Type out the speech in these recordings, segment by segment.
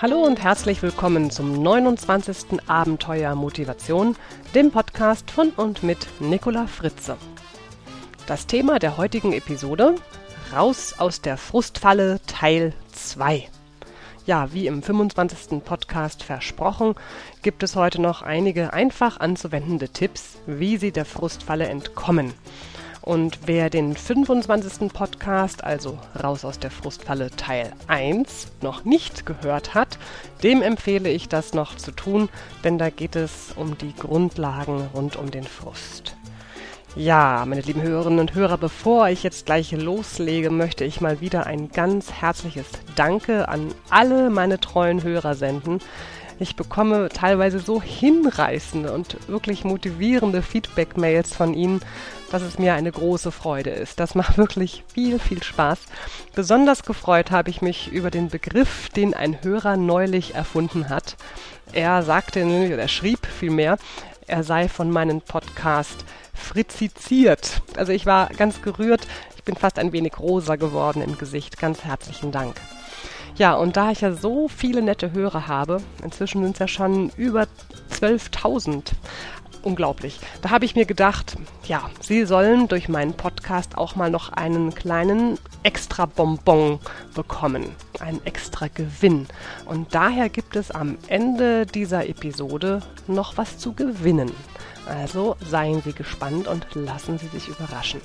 Hallo und herzlich willkommen zum 29. Abenteuer Motivation, dem Podcast von und mit Nicola Fritze. Das Thema der heutigen Episode: Raus aus der Frustfalle Teil 2. Ja, wie im 25. Podcast versprochen, gibt es heute noch einige einfach anzuwendende Tipps, wie Sie der Frustfalle entkommen. Und wer den 25. Podcast, also Raus aus der Frustfalle Teil 1, noch nicht gehört hat, dem empfehle ich das noch zu tun, denn da geht es um die Grundlagen rund um den Frust. Ja, meine lieben Hörerinnen und Hörer, bevor ich jetzt gleich loslege, möchte ich mal wieder ein ganz herzliches Danke an alle meine treuen Hörer senden. Ich bekomme teilweise so hinreißende und wirklich motivierende Feedback-Mails von Ihnen, dass es mir eine große Freude ist. Das macht wirklich viel, viel Spaß. Besonders gefreut habe ich mich über den Begriff, den ein Hörer neulich erfunden hat. Er sagte, oder er schrieb vielmehr, er sei von meinem Podcast fritziziert. Also ich war ganz gerührt. Ich bin fast ein wenig rosa geworden im Gesicht. Ganz herzlichen Dank. Ja, und da ich ja so viele nette Hörer habe, inzwischen sind es ja schon über 12.000, unglaublich. Da habe ich mir gedacht, ja, Sie sollen durch meinen Podcast auch mal noch einen kleinen extra Bonbon bekommen, einen extra Gewinn. Und daher gibt es am Ende dieser Episode noch was zu gewinnen. Also seien Sie gespannt und lassen Sie sich überraschen.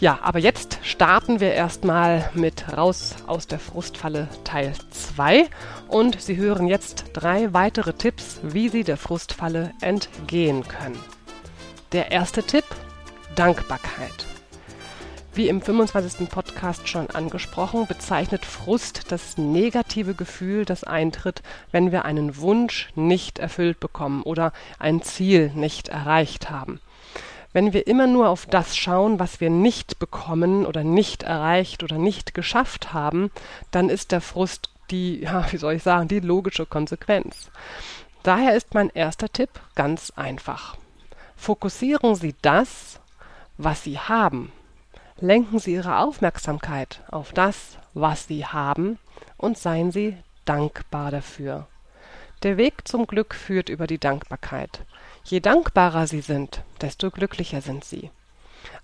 Ja, aber jetzt starten wir erstmal mit Raus aus der Frustfalle Teil 2 und Sie hören jetzt drei weitere Tipps, wie Sie der Frustfalle entgehen können. Der erste Tipp, Dankbarkeit. Wie im 25. Podcast schon angesprochen, bezeichnet Frust das negative Gefühl, das eintritt, wenn wir einen Wunsch nicht erfüllt bekommen oder ein Ziel nicht erreicht haben. Wenn wir immer nur auf das schauen, was wir nicht bekommen oder nicht erreicht oder nicht geschafft haben, dann ist der Frust die, ja, wie soll ich sagen, die logische Konsequenz. Daher ist mein erster Tipp ganz einfach. Fokussieren Sie das, was Sie haben. Lenken Sie Ihre Aufmerksamkeit auf das, was Sie haben und seien Sie dankbar dafür. Der Weg zum Glück führt über die Dankbarkeit. Je dankbarer Sie sind, desto glücklicher sind Sie.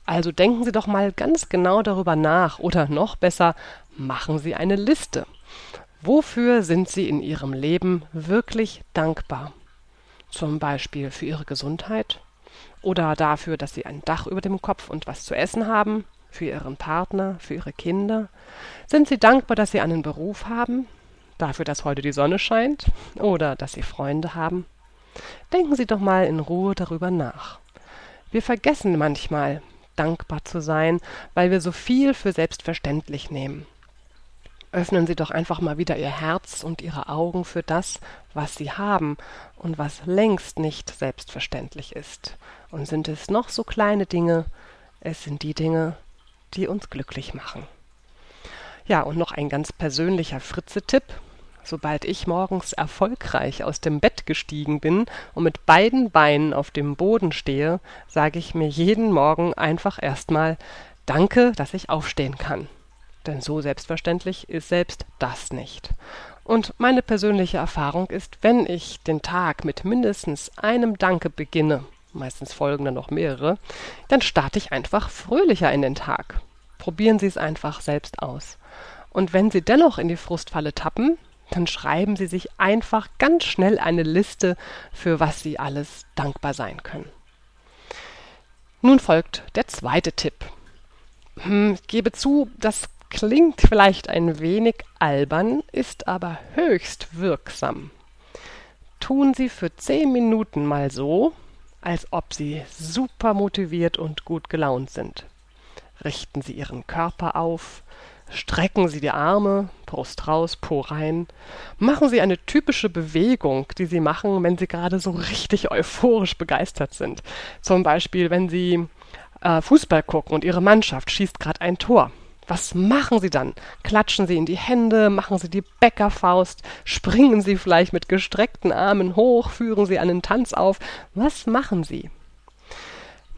Also denken Sie doch mal ganz genau darüber nach oder noch besser, machen Sie eine Liste. Wofür sind Sie in Ihrem Leben wirklich dankbar? Zum Beispiel für Ihre Gesundheit oder dafür, dass Sie ein Dach über dem Kopf und was zu essen haben, für Ihren Partner, für Ihre Kinder? Sind Sie dankbar, dass Sie einen Beruf haben, dafür, dass heute die Sonne scheint oder dass Sie Freunde haben? Denken Sie doch mal in Ruhe darüber nach. Wir vergessen manchmal, dankbar zu sein, weil wir so viel für selbstverständlich nehmen. Öffnen Sie doch einfach mal wieder Ihr Herz und Ihre Augen für das, was Sie haben und was längst nicht selbstverständlich ist. Und sind es noch so kleine Dinge, es sind die Dinge, die uns glücklich machen. Ja, und noch ein ganz persönlicher Fritze-Tipp. Sobald ich morgens erfolgreich aus dem Bett gestiegen bin und mit beiden Beinen auf dem Boden stehe, sage ich mir jeden Morgen einfach erstmal Danke, dass ich aufstehen kann. Denn so selbstverständlich ist selbst das nicht. Und meine persönliche Erfahrung ist, wenn ich den Tag mit mindestens einem Danke beginne, meistens folgen dann noch mehrere, dann starte ich einfach fröhlicher in den Tag. Probieren Sie es einfach selbst aus. Und wenn Sie dennoch in die Frustfalle tappen, dann schreiben Sie sich einfach ganz schnell eine Liste, für was Sie alles dankbar sein können. Nun folgt der zweite Tipp. Hm, ich gebe zu, das klingt vielleicht ein wenig albern, ist aber höchst wirksam. Tun Sie für zehn Minuten mal so, als ob Sie super motiviert und gut gelaunt sind. Richten Sie Ihren Körper auf, Strecken Sie die Arme, Brust raus, Po rein. Machen Sie eine typische Bewegung, die Sie machen, wenn Sie gerade so richtig euphorisch begeistert sind. Zum Beispiel, wenn Sie äh, Fußball gucken und Ihre Mannschaft schießt gerade ein Tor. Was machen Sie dann? Klatschen Sie in die Hände, machen Sie die Bäckerfaust, springen Sie vielleicht mit gestreckten Armen hoch, führen Sie einen Tanz auf. Was machen Sie?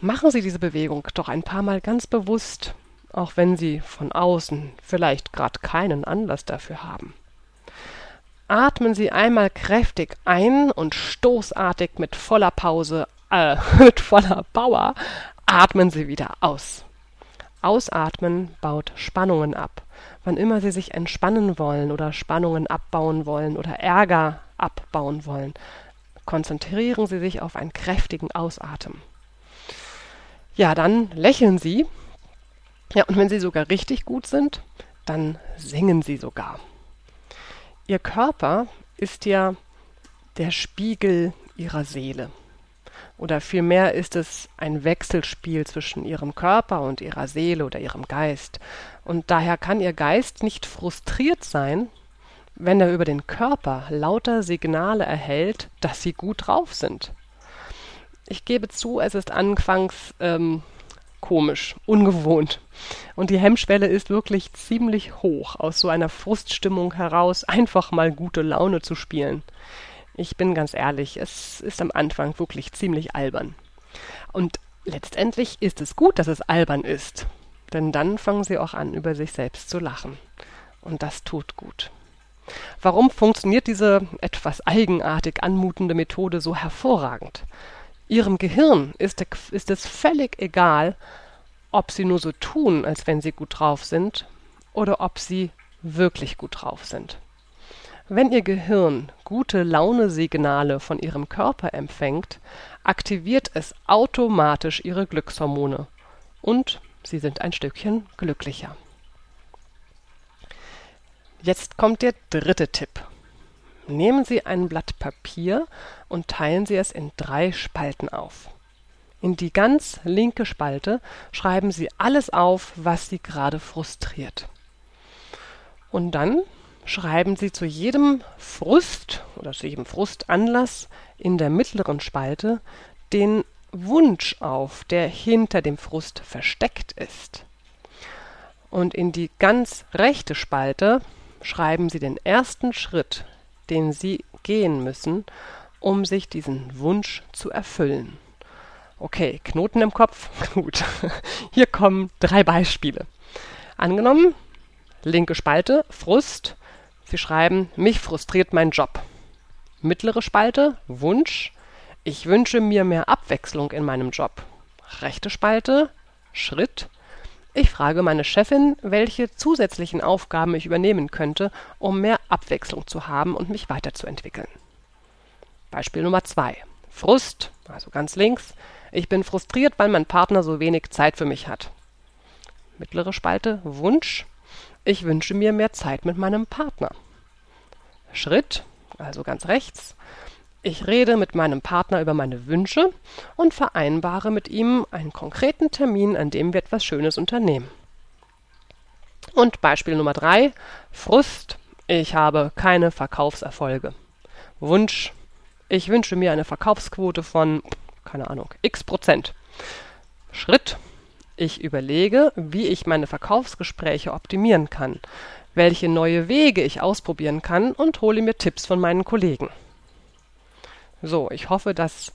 Machen Sie diese Bewegung doch ein paar Mal ganz bewusst auch wenn sie von außen vielleicht gerade keinen Anlass dafür haben. atmen Sie einmal kräftig ein und stoßartig mit voller Pause, äh, mit voller Power, atmen Sie wieder aus. Ausatmen baut Spannungen ab. Wann immer Sie sich entspannen wollen oder Spannungen abbauen wollen oder Ärger abbauen wollen, konzentrieren Sie sich auf einen kräftigen Ausatmen. Ja, dann lächeln Sie. Ja, und wenn Sie sogar richtig gut sind, dann singen Sie sogar. Ihr Körper ist ja der Spiegel Ihrer Seele. Oder vielmehr ist es ein Wechselspiel zwischen Ihrem Körper und Ihrer Seele oder Ihrem Geist. Und daher kann Ihr Geist nicht frustriert sein, wenn er über den Körper lauter Signale erhält, dass Sie gut drauf sind. Ich gebe zu, es ist anfangs ähm, komisch, ungewohnt. Und die Hemmschwelle ist wirklich ziemlich hoch, aus so einer Fruststimmung heraus einfach mal gute Laune zu spielen. Ich bin ganz ehrlich, es ist am Anfang wirklich ziemlich albern. Und letztendlich ist es gut, dass es albern ist, denn dann fangen sie auch an, über sich selbst zu lachen. Und das tut gut. Warum funktioniert diese etwas eigenartig anmutende Methode so hervorragend? Ihrem Gehirn ist, ist es völlig egal, ob sie nur so tun, als wenn sie gut drauf sind, oder ob sie wirklich gut drauf sind. Wenn Ihr Gehirn gute Launesignale von Ihrem Körper empfängt, aktiviert es automatisch Ihre Glückshormone und Sie sind ein Stückchen glücklicher. Jetzt kommt der dritte Tipp. Nehmen Sie ein Blatt Papier und teilen Sie es in drei Spalten auf. In die ganz linke Spalte schreiben Sie alles auf, was Sie gerade frustriert. Und dann schreiben Sie zu jedem Frust oder zu jedem Frustanlass in der mittleren Spalte den Wunsch auf, der hinter dem Frust versteckt ist. Und in die ganz rechte Spalte schreiben Sie den ersten Schritt, den Sie gehen müssen, um sich diesen Wunsch zu erfüllen. Okay, Knoten im Kopf? Gut. Hier kommen drei Beispiele. Angenommen, linke Spalte, Frust. Sie schreiben, mich frustriert mein Job. Mittlere Spalte, Wunsch. Ich wünsche mir mehr Abwechslung in meinem Job. Rechte Spalte, Schritt. Ich frage meine Chefin, welche zusätzlichen Aufgaben ich übernehmen könnte, um mehr Abwechslung zu haben und mich weiterzuentwickeln. Beispiel Nummer zwei. Frust, also ganz links. Ich bin frustriert, weil mein Partner so wenig Zeit für mich hat. Mittlere Spalte Wunsch. Ich wünsche mir mehr Zeit mit meinem Partner. Schritt, also ganz rechts. Ich rede mit meinem Partner über meine Wünsche und vereinbare mit ihm einen konkreten Termin, an dem wir etwas Schönes unternehmen. Und Beispiel Nummer drei: Frust. Ich habe keine Verkaufserfolge. Wunsch. Ich wünsche mir eine Verkaufsquote von, keine Ahnung, x Prozent. Schritt. Ich überlege, wie ich meine Verkaufsgespräche optimieren kann, welche neue Wege ich ausprobieren kann und hole mir Tipps von meinen Kollegen. So, ich hoffe, dass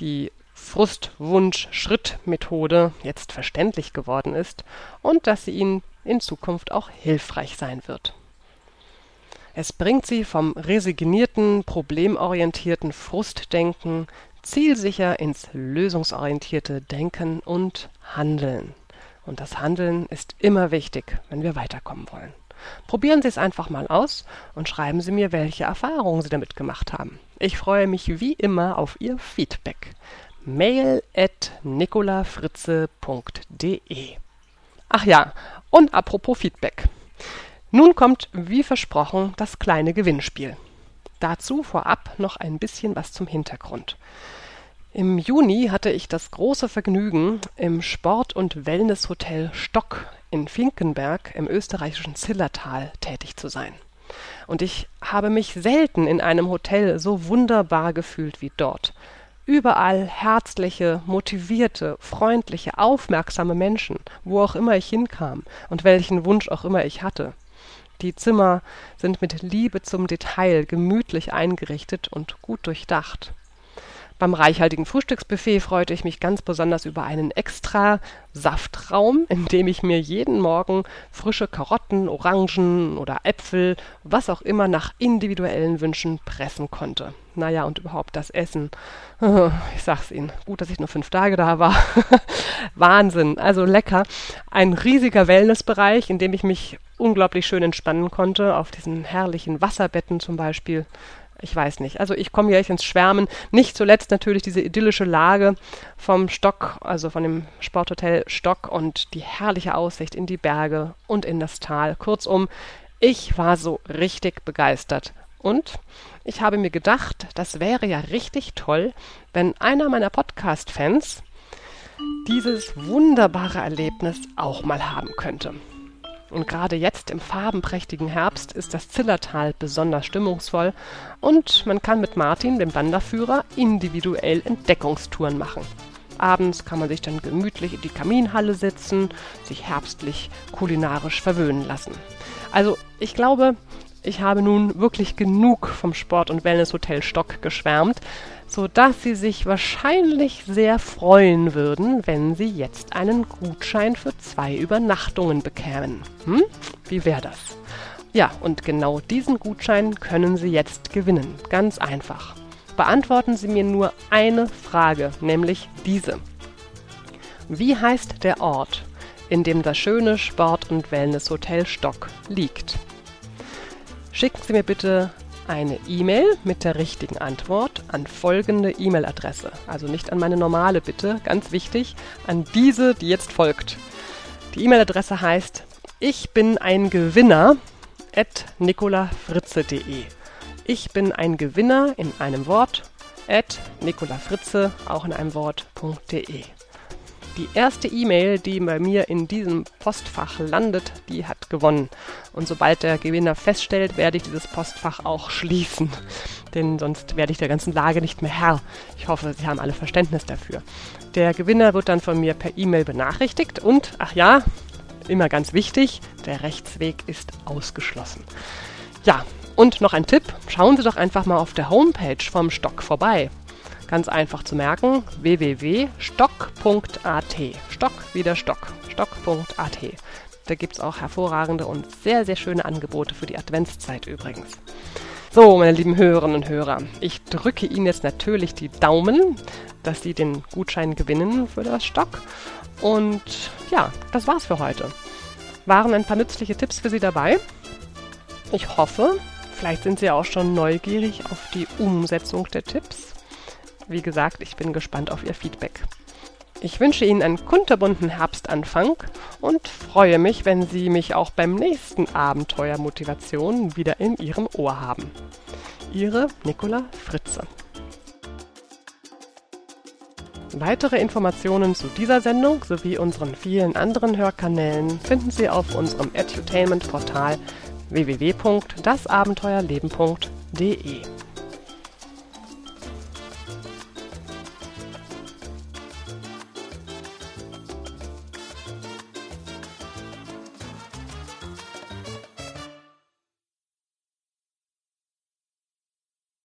die Frustwunsch-Schritt-Methode jetzt verständlich geworden ist und dass sie Ihnen in Zukunft auch hilfreich sein wird. Es bringt Sie vom resignierten, problemorientierten Frustdenken zielsicher ins lösungsorientierte Denken und Handeln. Und das Handeln ist immer wichtig, wenn wir weiterkommen wollen. Probieren Sie es einfach mal aus und schreiben Sie mir, welche Erfahrungen Sie damit gemacht haben. Ich freue mich wie immer auf Ihr Feedback. Mail at nicolafritze.de Ach ja, und apropos Feedback. Nun kommt, wie versprochen, das kleine Gewinnspiel. Dazu vorab noch ein bisschen was zum Hintergrund. Im Juni hatte ich das große Vergnügen, im Sport- und Wellnesshotel Stock in Finkenberg im österreichischen Zillertal tätig zu sein. Und ich habe mich selten in einem Hotel so wunderbar gefühlt wie dort. Überall herzliche, motivierte, freundliche, aufmerksame Menschen, wo auch immer ich hinkam und welchen Wunsch auch immer ich hatte. Die Zimmer sind mit Liebe zum Detail gemütlich eingerichtet und gut durchdacht. Beim reichhaltigen Frühstücksbuffet freute ich mich ganz besonders über einen extra Saftraum, in dem ich mir jeden Morgen frische Karotten, Orangen oder Äpfel, was auch immer nach individuellen Wünschen pressen konnte. Naja, und überhaupt das Essen. Ich sag's Ihnen, gut, dass ich nur fünf Tage da war. Wahnsinn, also lecker. Ein riesiger Wellnessbereich, in dem ich mich unglaublich schön entspannen konnte, auf diesen herrlichen Wasserbetten zum Beispiel ich weiß nicht. Also ich komme hier ins Schwärmen. Nicht zuletzt natürlich diese idyllische Lage vom Stock, also von dem Sporthotel Stock und die herrliche Aussicht in die Berge und in das Tal. Kurzum, ich war so richtig begeistert. Und ich habe mir gedacht, das wäre ja richtig toll, wenn einer meiner Podcast-Fans dieses wunderbare Erlebnis auch mal haben könnte. Und gerade jetzt im farbenprächtigen Herbst ist das Zillertal besonders stimmungsvoll und man kann mit Martin, dem Wanderführer, individuell Entdeckungstouren machen. Abends kann man sich dann gemütlich in die Kaminhalle setzen, sich herbstlich kulinarisch verwöhnen lassen. Also ich glaube, ich habe nun wirklich genug vom Sport- und Wellnesshotel Stock geschwärmt so dass Sie sich wahrscheinlich sehr freuen würden, wenn Sie jetzt einen Gutschein für zwei Übernachtungen bekämen. Hm? Wie wäre das? Ja, und genau diesen Gutschein können Sie jetzt gewinnen. Ganz einfach. Beantworten Sie mir nur eine Frage, nämlich diese. Wie heißt der Ort, in dem das schöne Sport- und Wellnesshotel Stock liegt? Schicken Sie mir bitte eine E-Mail mit der richtigen Antwort an folgende E-Mail-Adresse. Also nicht an meine normale Bitte, ganz wichtig, an diese, die jetzt folgt. Die E-Mail-Adresse heißt ich bin ein Gewinner at nicolafritze.de. Ich bin ein Gewinner in einem Wort at nicolafritze auch in einem Wort.de. Die erste E-Mail, die bei mir in diesem Postfach landet, die hat gewonnen. Und sobald der Gewinner feststellt, werde ich dieses Postfach auch schließen. Denn sonst werde ich der ganzen Lage nicht mehr Herr. Ich hoffe, Sie haben alle Verständnis dafür. Der Gewinner wird dann von mir per E-Mail benachrichtigt und, ach ja, immer ganz wichtig, der Rechtsweg ist ausgeschlossen. Ja, und noch ein Tipp, schauen Sie doch einfach mal auf der Homepage vom Stock vorbei. Ganz einfach zu merken, www.stock.at. Stock wie der Stock. Stock.at. Da gibt es auch hervorragende und sehr, sehr schöne Angebote für die Adventszeit übrigens. So, meine lieben Hörerinnen und Hörer, ich drücke Ihnen jetzt natürlich die Daumen, dass Sie den Gutschein gewinnen für das Stock. Und ja, das war's für heute. Waren ein paar nützliche Tipps für Sie dabei? Ich hoffe, vielleicht sind Sie auch schon neugierig auf die Umsetzung der Tipps. Wie gesagt, ich bin gespannt auf Ihr Feedback. Ich wünsche Ihnen einen kunterbunten Herbstanfang und freue mich, wenn Sie mich auch beim nächsten Abenteuer Motivation wieder in Ihrem Ohr haben. Ihre Nicola Fritze. Weitere Informationen zu dieser Sendung sowie unseren vielen anderen Hörkanälen finden Sie auf unserem Edutainment-Portal www.dasabenteuerleben.de.